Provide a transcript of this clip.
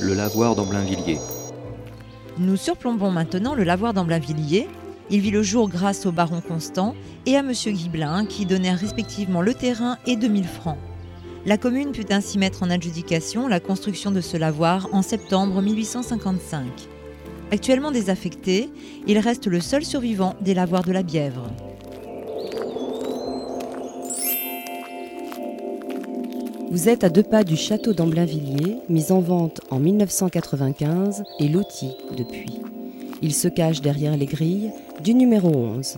le lavoir d'Amblainvilliers. Nous surplombons maintenant le lavoir d'Amblainvilliers. Il vit le jour grâce au baron Constant et à monsieur Guiblin qui donnèrent respectivement le terrain et 2000 francs. La commune put ainsi mettre en adjudication la construction de ce lavoir en septembre 1855. Actuellement désaffecté, il reste le seul survivant des lavoirs de la Bièvre. Vous êtes à deux pas du château d'Amblainvilliers, mis en vente en 1995 et loti depuis. Il se cache derrière les grilles du numéro 11.